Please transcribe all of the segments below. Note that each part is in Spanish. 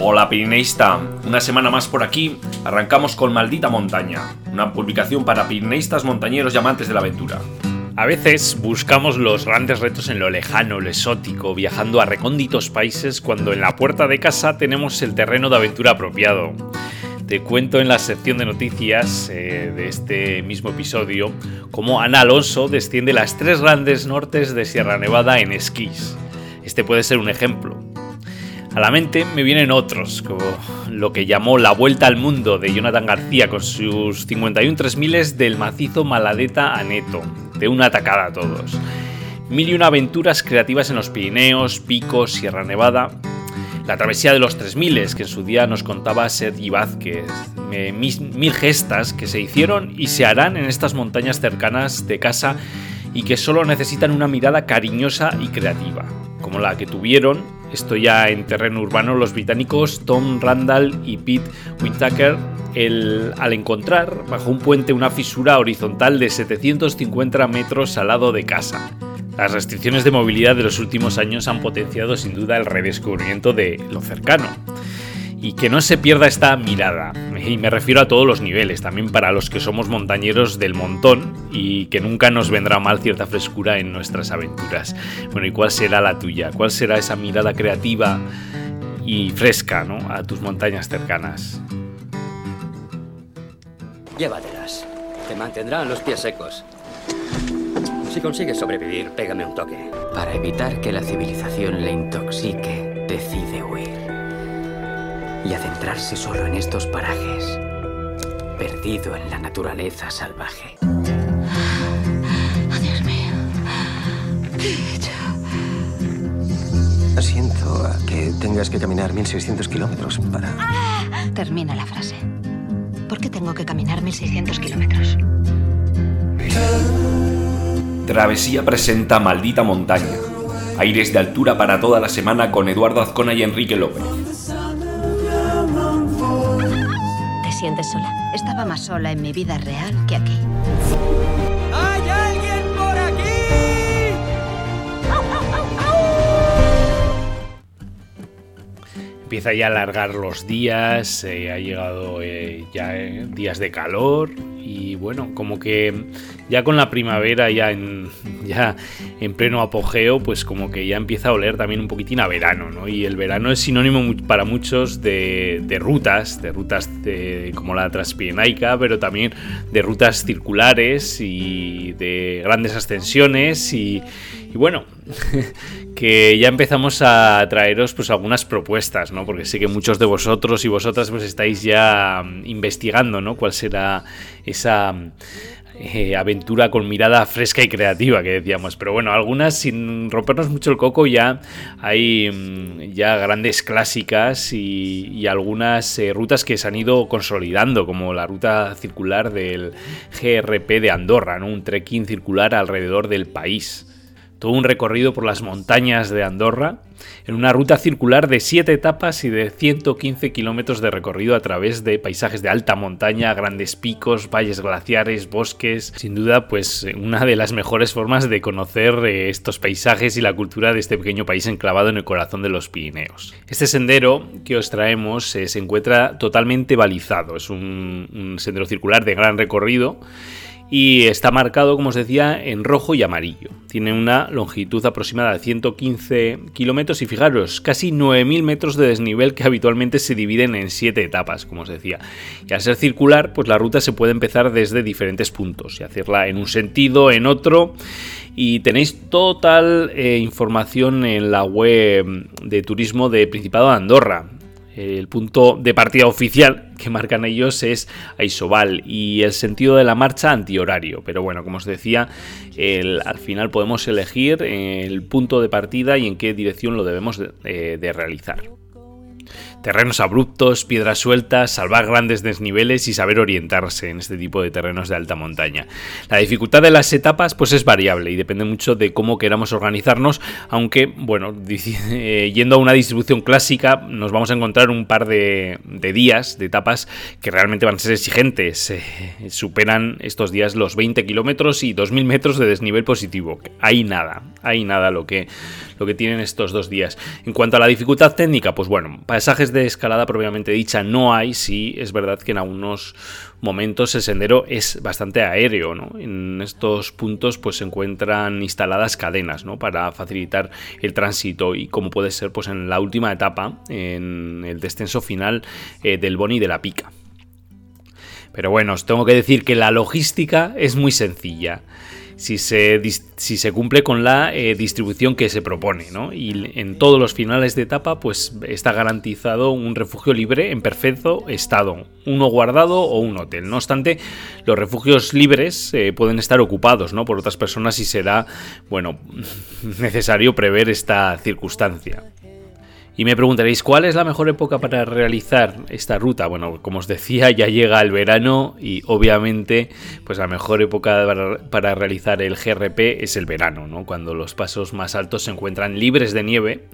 Hola Pirineísta, una semana más por aquí, arrancamos con Maldita Montaña, una publicación para pirineístas montañeros y amantes de la aventura. A veces buscamos los grandes retos en lo lejano, lo exótico, viajando a recónditos países cuando en la puerta de casa tenemos el terreno de aventura apropiado. Te cuento en la sección de noticias eh, de este mismo episodio cómo Ana Alonso desciende las tres grandes nortes de Sierra Nevada en esquís. Este puede ser un ejemplo. A la mente me vienen otros, como lo que llamó La Vuelta al Mundo de Jonathan García con sus 51 3000 del macizo Maladeta a Neto, de una atacada a todos. Mil y una aventuras creativas en los Pirineos, Picos, Sierra Nevada. La travesía de los 3000, que en su día nos contaba Sergi Vázquez. Mil gestas que se hicieron y se harán en estas montañas cercanas de casa y que solo necesitan una mirada cariñosa y creativa, como la que tuvieron esto ya en terreno urbano, los británicos Tom Randall y Pete Whitaker al encontrar bajo un puente una fisura horizontal de 750 metros al lado de casa. Las restricciones de movilidad de los últimos años han potenciado sin duda el redescubrimiento de lo cercano y que no se pierda esta mirada. Y me refiero a todos los niveles, también para los que somos montañeros del montón y que nunca nos vendrá mal cierta frescura en nuestras aventuras. Bueno, ¿y cuál será la tuya? ¿Cuál será esa mirada creativa y fresca ¿no? a tus montañas cercanas? Llévatelas. Te mantendrán los pies secos. Si consigues sobrevivir, pégame un toque. Para evitar que la civilización le intoxique, decide huir y adentrarse solo en estos parajes, perdido en la naturaleza salvaje. Oh, Dios mío. ¿Qué he hecho? Siento a que tengas que caminar 1600 kilómetros para... Termina la frase. ¿Por qué tengo que caminar 1600 kilómetros? Travesía presenta Maldita Montaña. Aires de altura para toda la semana con Eduardo Azcona y Enrique López. Sientes sola? Estaba más sola en mi vida real que aquí. ¡Hay alguien por aquí! Empieza ya a alargar los días, eh, ha llegado eh, ya eh, días de calor y bueno, como que ya con la primavera ya en, ya en pleno apogeo, pues como que ya empieza a oler también un poquitín a verano, ¿no? Y el verano es sinónimo para muchos de, de rutas, de rutas de- como la Transpirenaica, pero también de rutas circulares y de grandes ascensiones y, y bueno, que ya empezamos a traeros pues algunas propuestas, ¿no? Porque sé que muchos de vosotros y vosotras pues estáis ya mm, investigando, ¿no? Cuál será esa mm, eh, aventura con mirada fresca y creativa que decíamos. Pero bueno, algunas sin rompernos mucho el coco ya hay mm, ya grandes clásicas y, y algunas eh, rutas que se han ido consolidando, como la ruta circular del GRP de Andorra, ¿no? Un trekking circular alrededor del país todo un recorrido por las montañas de Andorra, en una ruta circular de 7 etapas y de 115 kilómetros de recorrido a través de paisajes de alta montaña, grandes picos, valles glaciares, bosques. Sin duda, pues una de las mejores formas de conocer eh, estos paisajes y la cultura de este pequeño país enclavado en el corazón de los Pirineos. Este sendero que os traemos eh, se encuentra totalmente balizado, es un sendero circular de gran recorrido y está marcado, como os decía, en rojo y amarillo. Tiene una longitud aproximada de 115 kilómetros y fijaros, casi 9.000 metros de desnivel que habitualmente se dividen en 7 etapas, como os decía. Y al ser circular, pues la ruta se puede empezar desde diferentes puntos y hacerla en un sentido, en otro. Y tenéis total eh, información en la web de turismo de Principado de Andorra. El punto de partida oficial que marcan ellos es Aisobal y el sentido de la marcha antihorario. Pero bueno, como os decía, al final podemos elegir el punto de partida y en qué dirección lo debemos de, eh, de realizar. Terrenos abruptos, piedras sueltas, salvar grandes desniveles y saber orientarse en este tipo de terrenos de alta montaña. La dificultad de las etapas pues es variable y depende mucho de cómo queramos organizarnos, aunque bueno, eh, yendo a una distribución clásica nos vamos a encontrar un par de, días, de etapas que realmente van a ser exigentes. Superan estos días los 20 kilómetros y 2.000 metros de desnivel positivo. Ahí nada. ahí nada lo que, lo que tienen estos dos días. En cuanto a la dificultad técnica, pues bueno, pasajes de escalada propiamente dicha no hay, sí es verdad que en algunos momentos el sendero es bastante aéreo, ¿no? En estos puntos pues se encuentran instaladas cadenas, ¿no? Para facilitar el tránsito y como puede ser pues en la última etapa, en el descenso final eh, del Boni de la Pica. Pero bueno, os tengo que decir que la logística es muy sencilla si se, cumple con la eh, distribución que se propone, ¿no? Y en todos los finales de etapa, pues está garantizado un refugio libre en perfecto estado, uno guardado o un hotel. No obstante, los refugios libres eh, pueden estar ocupados, ¿no? Por otras personas y será, bueno, necesario prever esta circunstancia. Y me preguntaréis, ¿cuál es la mejor época para realizar esta ruta? Bueno, como os decía, ya llega el verano y obviamente pues la mejor época para, realizar el GRP es el verano, ¿no? Cuando los pasos más altos se encuentran libres de nieve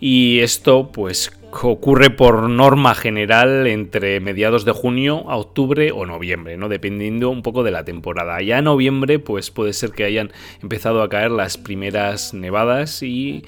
y esto pues ocurre por norma general entre mediados de junio a octubre o noviembre, ¿no? Dependiendo un poco de la temporada. Ya en noviembre pues puede ser que hayan empezado a caer las primeras nevadas y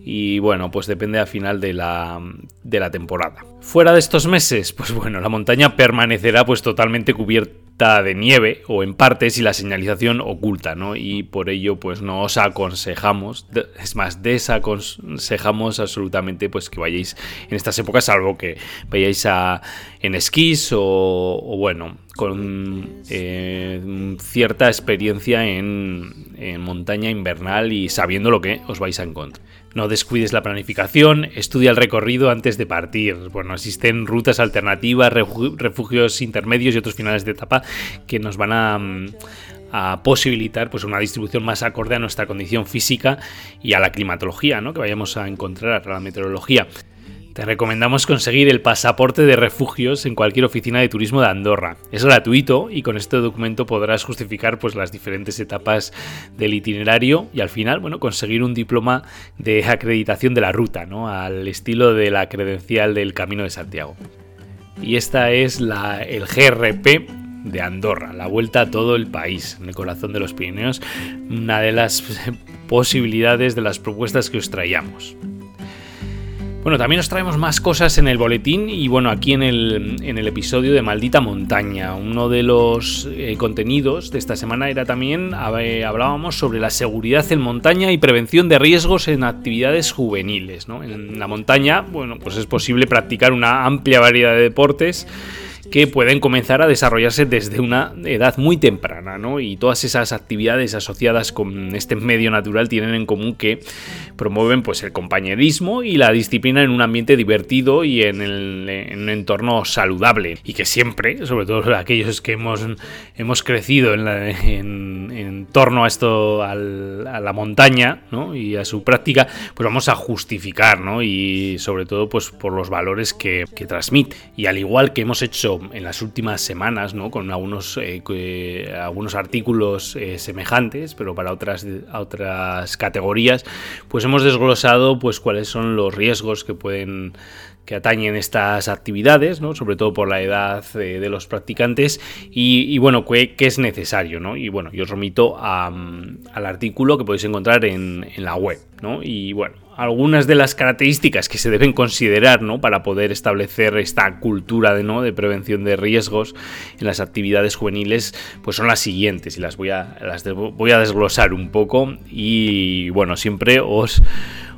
y bueno, pues depende al final de la, de la temporada. Fuera de estos meses, pues bueno, la montaña permanecerá pues totalmente cubierta de nieve o en partes y la señalización oculta, ¿no? Y por ello pues no os aconsejamos, es más, desaconsejamos absolutamente pues que vayáis en estas épocas, salvo que vayáis a, en esquís o, bueno, con eh, cierta experiencia en, en montaña invernal y sabiendo lo que os vais a encontrar. No descuides la planificación, estudia el recorrido antes de partir. Bueno, existen rutas alternativas, refugios intermedios y otros finales de etapa que nos van a, mm, a posibilitar pues, una distribución más acorde a nuestra condición física y a la climatología ¿no? que vayamos a encontrar, a la meteorología. Te recomendamos conseguir el pasaporte de refugios en cualquier oficina de turismo de Andorra. Es gratuito y con este documento podrás justificar pues, las diferentes etapas del itinerario y al final bueno, conseguir un diploma de acreditación de la ruta, ¿no? al estilo de la credencial del Camino de Santiago. Y esta es la, el GRP de Andorra, la vuelta a todo el país, en el corazón de los Pirineos, una de las posibilidades de las propuestas que os traíamos. Bueno, también os traemos más cosas en el boletín y bueno, aquí en el, en el episodio de Maldita Montaña. Uno de los eh, contenidos de esta semana era también, hablábamos sobre la seguridad en montaña y prevención de riesgos en actividades juveniles. ¿no? En la montaña, bueno, pues es posible practicar una amplia variedad de deportes que pueden comenzar a desarrollarse desde una edad muy temprana, ¿no? Y todas esas actividades asociadas con este medio natural tienen en común que promueven pues el compañerismo y la disciplina en un ambiente divertido y en, un entorno saludable y que siempre, sobre todo aquellos que hemos, hemos crecido en, torno a esto, a la montaña ¿no? y a su práctica, pues vamos a justificar, ¿no? Y sobre todo pues por los valores que, que transmite. Y al igual que hemos hecho en las últimas semanas, ¿no? Con algunos, eh, algunos artículos eh, semejantes, pero para otras, otras categorías, pues hemos desglosado pues cuáles son los riesgos que pueden que atañen estas actividades, ¿no? sobre todo por la edad eh, de los practicantes, y, bueno, qué, es necesario, ¿no? Y bueno, yo os remito al artículo que podéis encontrar en, en la web, ¿no? Y bueno, algunas de las características que se deben considerar ¿no? para poder establecer esta cultura de, ¿no? de prevención de riesgos en las actividades juveniles pues son las siguientes y las voy a, las voy a desglosar un poco y bueno, siempre os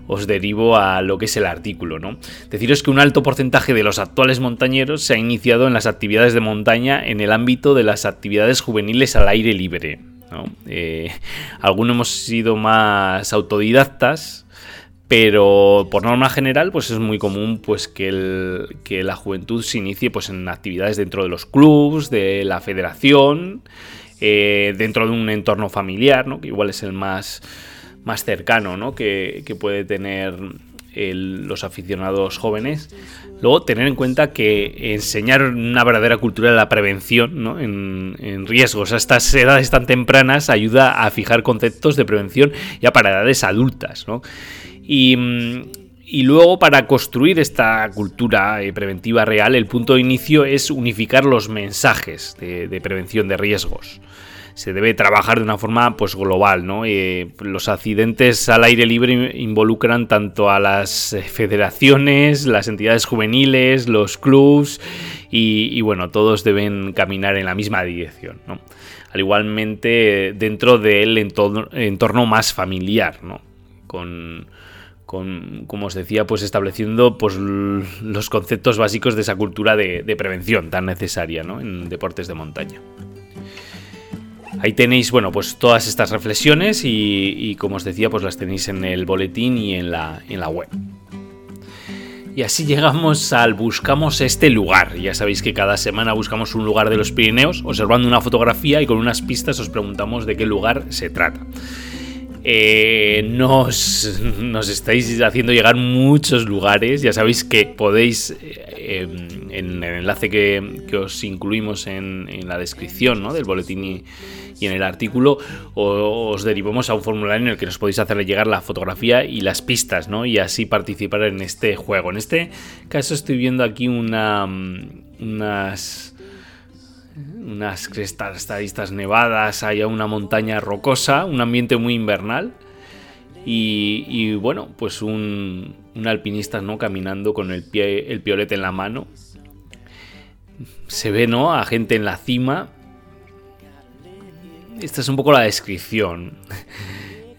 os derivo a lo que es el artículo, ¿no? Deciros que un alto porcentaje de los actuales montañeros se ha iniciado en las actividades de montaña en el ámbito de las actividades juveniles al aire libre. Eh, algunos hemos sido más autodidactas, pero por norma general pues es muy común pues que, la juventud se inicie pues en actividades dentro de los clubs, de la federación, eh, dentro de un entorno familiar, ¿no? que igual es el más, más cercano ¿no? que, puede tener los aficionados jóvenes. Luego, tener en cuenta que enseñar una verdadera cultura de la prevención ¿no? en, riesgos a estas edades tan tempranas ayuda a fijar conceptos de prevención ya para edades adultas. ¿no? Y, luego para construir esta cultura eh, preventiva real, el punto de inicio es unificar los mensajes de, prevención de riesgos. Se debe trabajar de una forma pues global, ¿no? Eh, los accidentes al aire libre involucran tanto a las federaciones, las entidades juveniles, los clubs y, bueno, todos deben caminar en la misma dirección, ¿no? Al igualmente dentro del entorno, más familiar, ¿no? Con, como os decía, pues estableciendo pues, los conceptos básicos de esa cultura de, prevención tan necesaria ¿no? en deportes de montaña. Ahí tenéis, bueno, pues todas estas reflexiones y, como os decía, pues las tenéis en el boletín y en la, en la web. Y así llegamos al buscamos este lugar. Ya sabéis que cada semana buscamos un lugar de los Pirineos, observando una fotografía y con unas pistas os preguntamos de qué lugar se trata. Eh, nos, estáis haciendo llegar muchos lugares. Ya sabéis que podéis, eh, en el enlace que, os incluimos en, la descripción del boletín y, en el artículo, os derivamos a un formulario en el que nos podéis hacerle llegar la fotografía y las pistas, ¿no? y así participar en este juego. En este caso estoy viendo aquí una, unas unas crestas nevadas, hay una montaña rocosa, un ambiente muy invernal. Y, bueno, pues un, alpinista ¿no? caminando con el, pie, el piolete en la mano. Se ve ¿no? a gente en la cima. Esta es un poco la descripción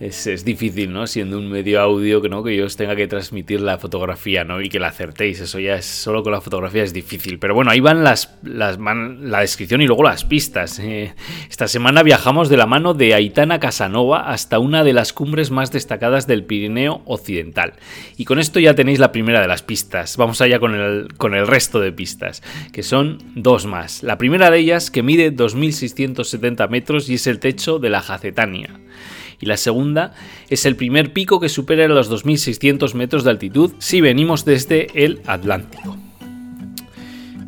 es, difícil, ¿no? Siendo un medio audio que no que yo os tenga que transmitir la fotografía, ¿no? Y que la acertéis. Eso ya es solo con la fotografía es difícil. Pero bueno, ahí van las, las la descripción y luego las pistas. Eh, esta semana viajamos de la mano de Aitana Casanova hasta una de las cumbres más destacadas del Pirineo Occidental. Y con esto ya tenéis la primera de las pistas. Vamos allá con el, con el resto de pistas, que son dos más. La primera de ellas que mide 2.670 metros y es el techo de la Jacetania y la segunda es el primer pico que supera los 2.600 metros de altitud si venimos desde el Atlántico.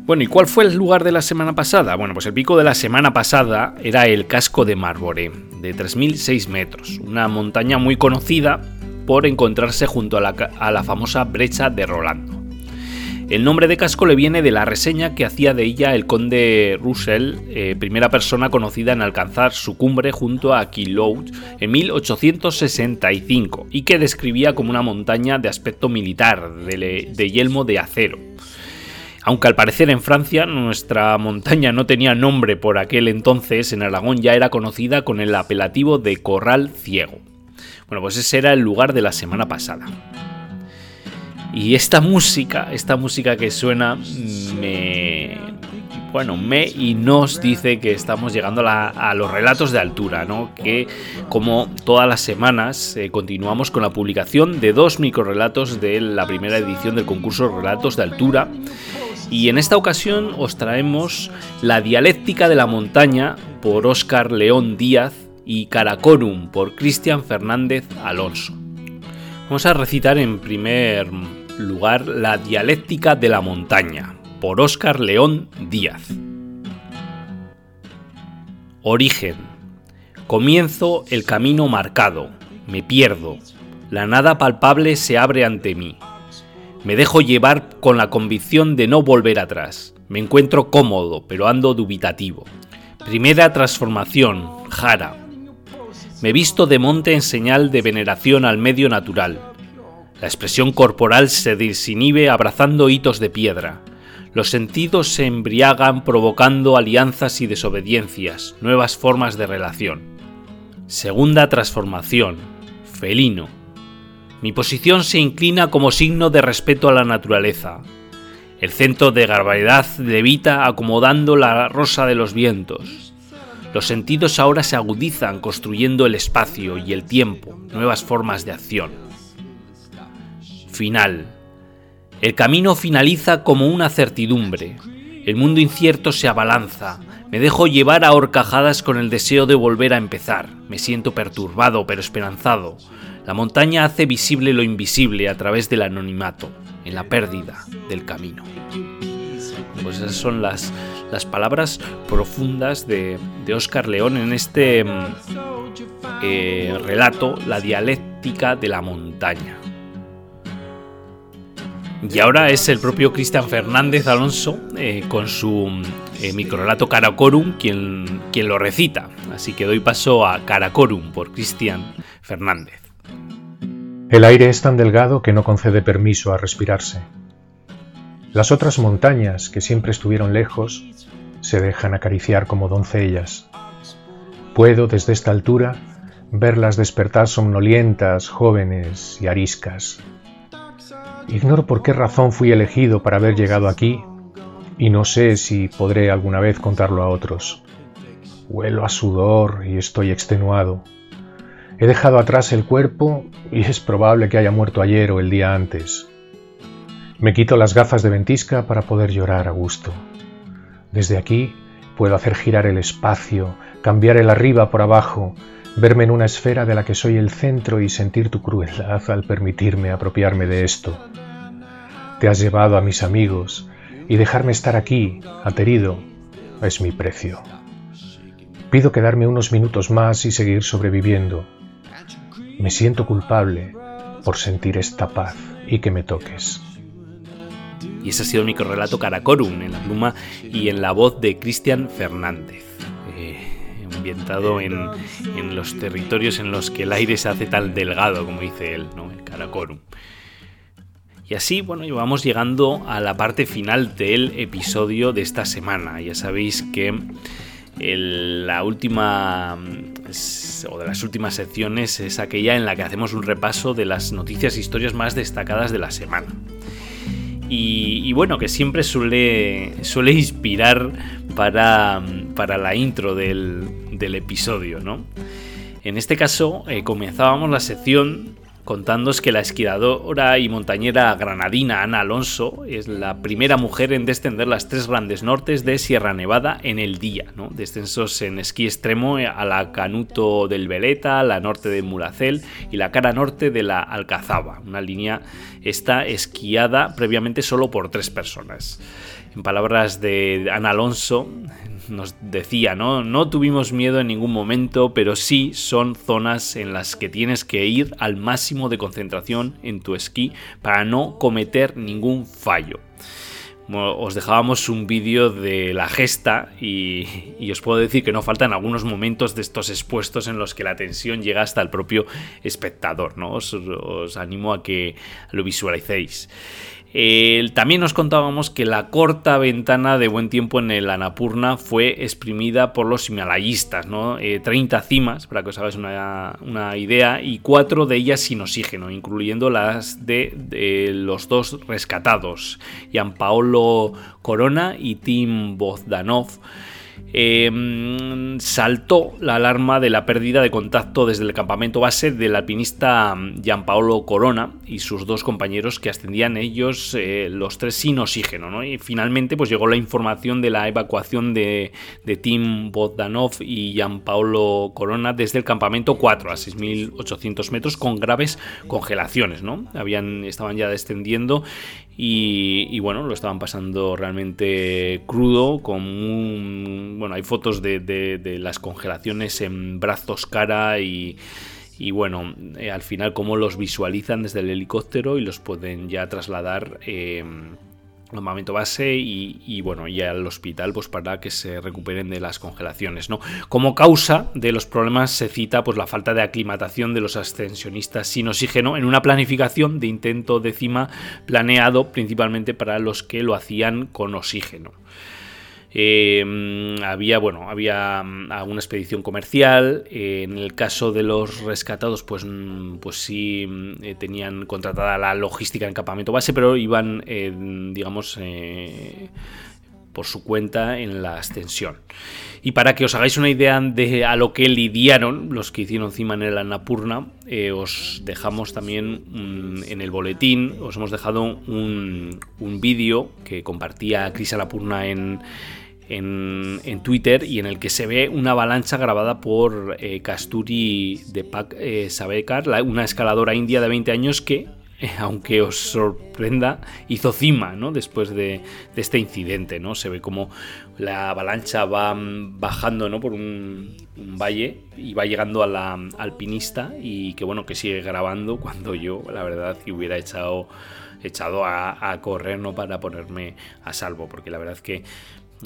Bueno, ¿y cuál fue el lugar de la semana pasada? Bueno, pues el pico de la semana pasada era el casco de Marboré, de 3.006 metros, una montaña muy conocida por encontrarse junto a la famosa brecha de Rolando. El nombre de casco le viene de la reseña que hacía de ella el conde Russell, eh, primera persona conocida en alcanzar su cumbre junto a Quiloud en 1865 y que describía como una montaña de aspecto militar, de, yelmo de acero. Aunque al parecer en Francia nuestra montaña no tenía nombre por aquel entonces, en Aragón ya era conocida con el apelativo de Corral Ciego. Bueno, pues ese era el lugar de la semana pasada. Y esta música, esta música que suena, me. Bueno, me y nos dice que estamos llegando a, los relatos de altura, ¿no? Que como todas las semanas eh, continuamos con la publicación de dos microrelatos de la primera edición del concurso Relatos de Altura. Y en esta ocasión os traemos La dialéctica de la montaña por Óscar León Díaz y Caracorum por Cristian Fernández Alonso. Vamos a recitar en primer lugar La dialéctica de la montaña, por Óscar León Díaz. Origen. Comienzo el camino marcado, me pierdo, la nada palpable se abre ante mí. Me dejo llevar con la convicción de no volver atrás. Me encuentro cómodo, pero ando dubitativo. Primera transformación, Jara. Me visto de monte en señal de veneración al medio natural. La expresión corporal se desinhibe abrazando hitos de piedra. Los sentidos se embriagan provocando alianzas y desobediencias, nuevas formas de relación. Segunda transformación. Felino. Mi posición se inclina como signo de respeto a la naturaleza. El centro de gravedad levita acomodando la rosa de los vientos. Los sentidos ahora se agudizan construyendo el espacio y el tiempo, nuevas formas de acción final. El camino finaliza como una certidumbre. El mundo incierto se abalanza. Me dejo llevar a horcajadas con el deseo de volver a empezar. Me siento perturbado pero esperanzado. La montaña hace visible lo invisible a través del anonimato, en la pérdida del camino. Pues esas son las, las palabras profundas de, de Oscar León en este mm, eh, relato, La dialéctica de la montaña. Y ahora es el propio Cristian Fernández Alonso eh, con su eh, microrelato Caracorum quien, quien lo recita. Así que doy paso a Karakorum por Cristian Fernández. El aire es tan delgado que no concede permiso a respirarse. Las otras montañas, que siempre estuvieron lejos, se dejan acariciar como doncellas. Puedo, desde esta altura, verlas despertar somnolientas, jóvenes y ariscas. Ignoro por qué razón fui elegido para haber llegado aquí y no sé si podré alguna vez contarlo a otros. Huelo a sudor y estoy extenuado. He dejado atrás el cuerpo y es probable que haya muerto ayer o el día antes. Me quito las gafas de ventisca para poder llorar a gusto. Desde aquí puedo hacer girar el espacio, cambiar el arriba por abajo, verme en una esfera de la que soy el centro y sentir tu crueldad al permitirme apropiarme de esto. Te has llevado a mis amigos y dejarme estar aquí, aterido, es mi precio. Pido quedarme unos minutos más y seguir sobreviviendo. Me siento culpable por sentir esta paz y que me toques. Y ese ha sido el microrelato Caracorum en la pluma y en la voz de Cristian Fernández. Eh, ambientado en, en, los territorios en los que el aire se hace tan delgado, como dice él, ¿no? el Caracorum. Y así, bueno, vamos llegando a la parte final del episodio de esta semana. Ya sabéis que la última o de las últimas secciones es aquella en la que hacemos un repaso de las noticias e historias más destacadas de la semana. Y, bueno, que siempre suele, suele inspirar para, para la intro del, del episodio, ¿no? En este caso, eh, comenzábamos la sección contándoos que la esquiadora y montañera granadina Ana Alonso es la primera mujer en descender las tres grandes nortes de Sierra Nevada en el día, ¿no? descensos en esquí extremo a la Canuto del Veleta, la norte de Muracel y la cara norte de la Alcazaba, una línea esta esquiada previamente solo por tres personas. En palabras de Ana Alonso, nos decía, ¿no? No tuvimos miedo en ningún momento, pero sí son zonas en las que tienes que ir al máximo de concentración en tu esquí para no cometer ningún fallo. Os dejábamos un vídeo de la gesta y, os puedo decir que no faltan algunos momentos de estos expuestos en los que la tensión llega hasta el propio espectador. ¿no? Os, animo a que lo visualicéis también nos contábamos que la corta ventana de buen tiempo en el Anapurna fue exprimida por los himalayistas, ¿no? 30 eh, cimas, para que os hagáis una, idea, y cuatro de ellas sin oxígeno, incluyendo las de, los dos rescatados, Jan Paolo Corona y Tim Bozdanov. Em, saltó la alarma de la pérdida de contacto desde el campamento base del alpinista Gianpaolo Corona y sus dos compañeros que ascendían ellos eh, los tres sin oxígeno. Y finalmente pues llegó la información de la evacuación de, Tim Bogdanov y Gianpaolo Corona desde el campamento 4 a 6.800 metros con graves congelaciones. ¿no? Habían, estaban ya descendiendo y, bueno, lo estaban pasando realmente crudo, con un, bueno, hay fotos de, las congelaciones en brazos, cara y, bueno, eh, al final cómo los visualizan desde el helicóptero y los pueden ya trasladar eh, momento base y, bueno y al hospital pues para que se recuperen de las congelaciones no como causa de los problemas se cita pues la falta de aclimatación de los ascensionistas sin oxígeno en una planificación de intento de cima planeado principalmente para los que lo hacían con oxígeno Em, había, bueno, había mm, alguna expedición comercial. en el caso de los rescatados, pues, mm, pues sí mm, eh, tenían contratada la logística en campamento base, pero iban, eh, digamos, eh, por su cuenta en la ascensión. Y para que os hagáis una idea de a lo que lidiaron los que hicieron encima en el Annapurna, os dejamos también en el boletín, os hemos dejado un, un vídeo que compartía Cris Annapurna en, en, Twitter y en el que se ve una avalancha grabada por eh, Kasturi de Pak eh, Sabekar, una escaladora india de 20 años que, aunque os sorprenda, hizo cima ¿no? después de, este incidente. ¿no? Se ve como la avalancha va bajando ¿no? por un, valle y va llegando a la alpinista y que bueno que sigue grabando cuando yo la verdad que hubiera echado echado a, a correr no para ponerme a salvo porque la verdad que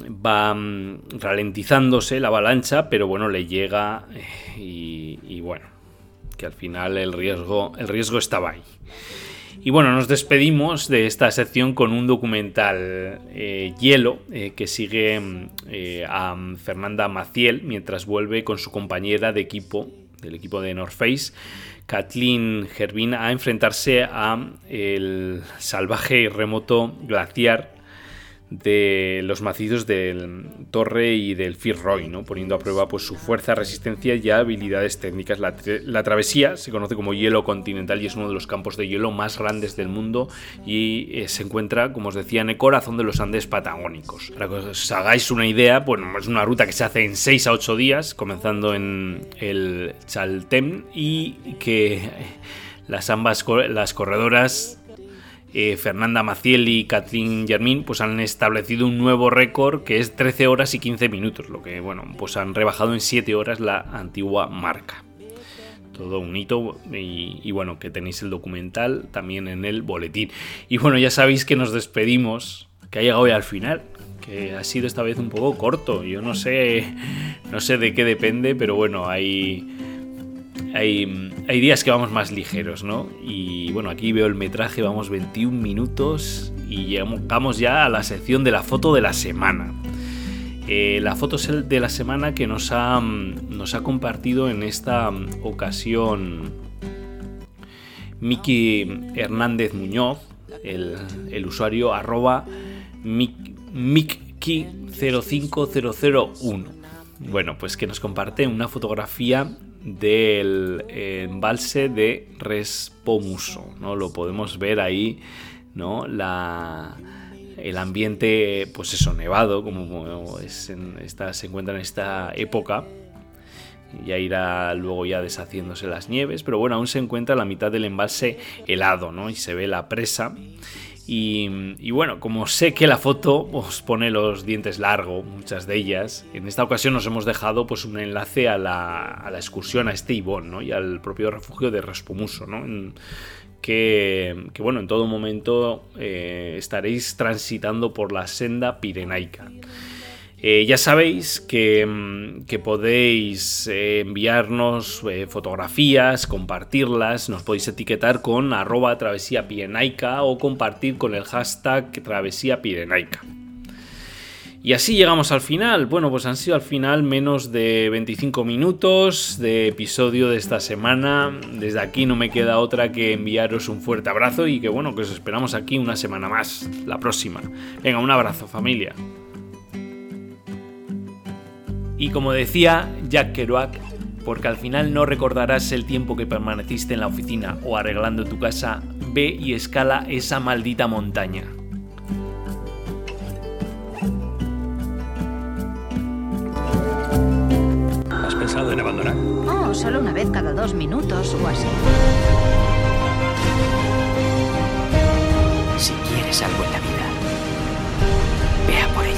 va mm, ralentizándose la avalancha, pero bueno, le llega eh, y, bueno, que al final el riesgo, el riesgo estaba ahí. Y bueno, nos despedimos de esta sección con un documental eh, Hielo eh, que sigue mm, a Fernanda Maciel mientras vuelve con su compañera de equipo, del equipo de North Face, Kathleen Gervin, a enfrentarse a el salvaje y remoto glaciar de los macizos del Torre y del Firroy, ¿no? poniendo a prueba pues, su fuerza, resistencia y habilidades técnicas. La, travesía se conoce como hielo continental y es uno de los campos de hielo más grandes del mundo y eh, se encuentra, como os decía, en el corazón de los Andes patagónicos. Para que os hagáis una idea, bueno, es una ruta que se hace en 6 a 8 días, comenzando en el Chaltem y que las ambas las corredoras eh, Fernanda Maciel y Kathleen Germín pues han establecido un nuevo récord que es 13 horas y 15 minutos, lo que bueno, pues han rebajado en 7 horas la antigua marca. Todo un hito y, y bueno, que tenéis el documental también en el boletín. Y bueno, ya sabéis que nos despedimos, que ha llegado ya al final, que ha sido esta vez un poco corto. Yo no sé, no sé de qué depende, pero bueno, hay hay, días que vamos más ligeros, ¿no? Y bueno, aquí veo el metraje, vamos 21 minutos y llegamos ya a la sección de la foto de la semana. Eh, la foto de la semana que nos ha, nos ha compartido en esta ocasión Miki Hernández Muñoz, el, usuario arroba Miki05001. Bueno, pues que nos comparte una fotografía del embalse de Respomuso, ¿no? Lo podemos ver ahí, ¿no? La, el ambiente, pues eso, nevado, como es en esta, se encuentra en esta época. Ya irá luego ya deshaciéndose las nieves, pero bueno, aún se encuentra la mitad del embalse helado, ¿no? Y se ve la presa y, bueno, como sé que la foto os pone los dientes largos, muchas de ellas, en esta ocasión nos hemos dejado pues, un enlace a la, excursión a este Ibón ¿no? y al propio refugio de Respomuso, ¿no? que, bueno, en todo momento eh, estaréis transitando por la senda pirenaica. Eh, ya sabéis que, mm, podéis eh, enviarnos eh, fotografías, compartirlas, nos podéis etiquetar con arroba travesía o compartir con el hashtag travesía pirenaica. Y así llegamos al final. Bueno, pues han sido al final menos de 25 minutos de episodio de esta semana. Desde aquí no me queda otra que enviaros un fuerte abrazo y que bueno, que os esperamos aquí una semana más, la próxima. Venga, un abrazo familia. Y como decía Jack Kerouac, porque al final no recordarás el tiempo que permaneciste en la oficina o arreglando tu casa, ve y escala esa maldita montaña. ¿Has pensado en abandonar? Oh, solo una vez cada dos minutos o así. Si quieres algo en la vida, vea por ello.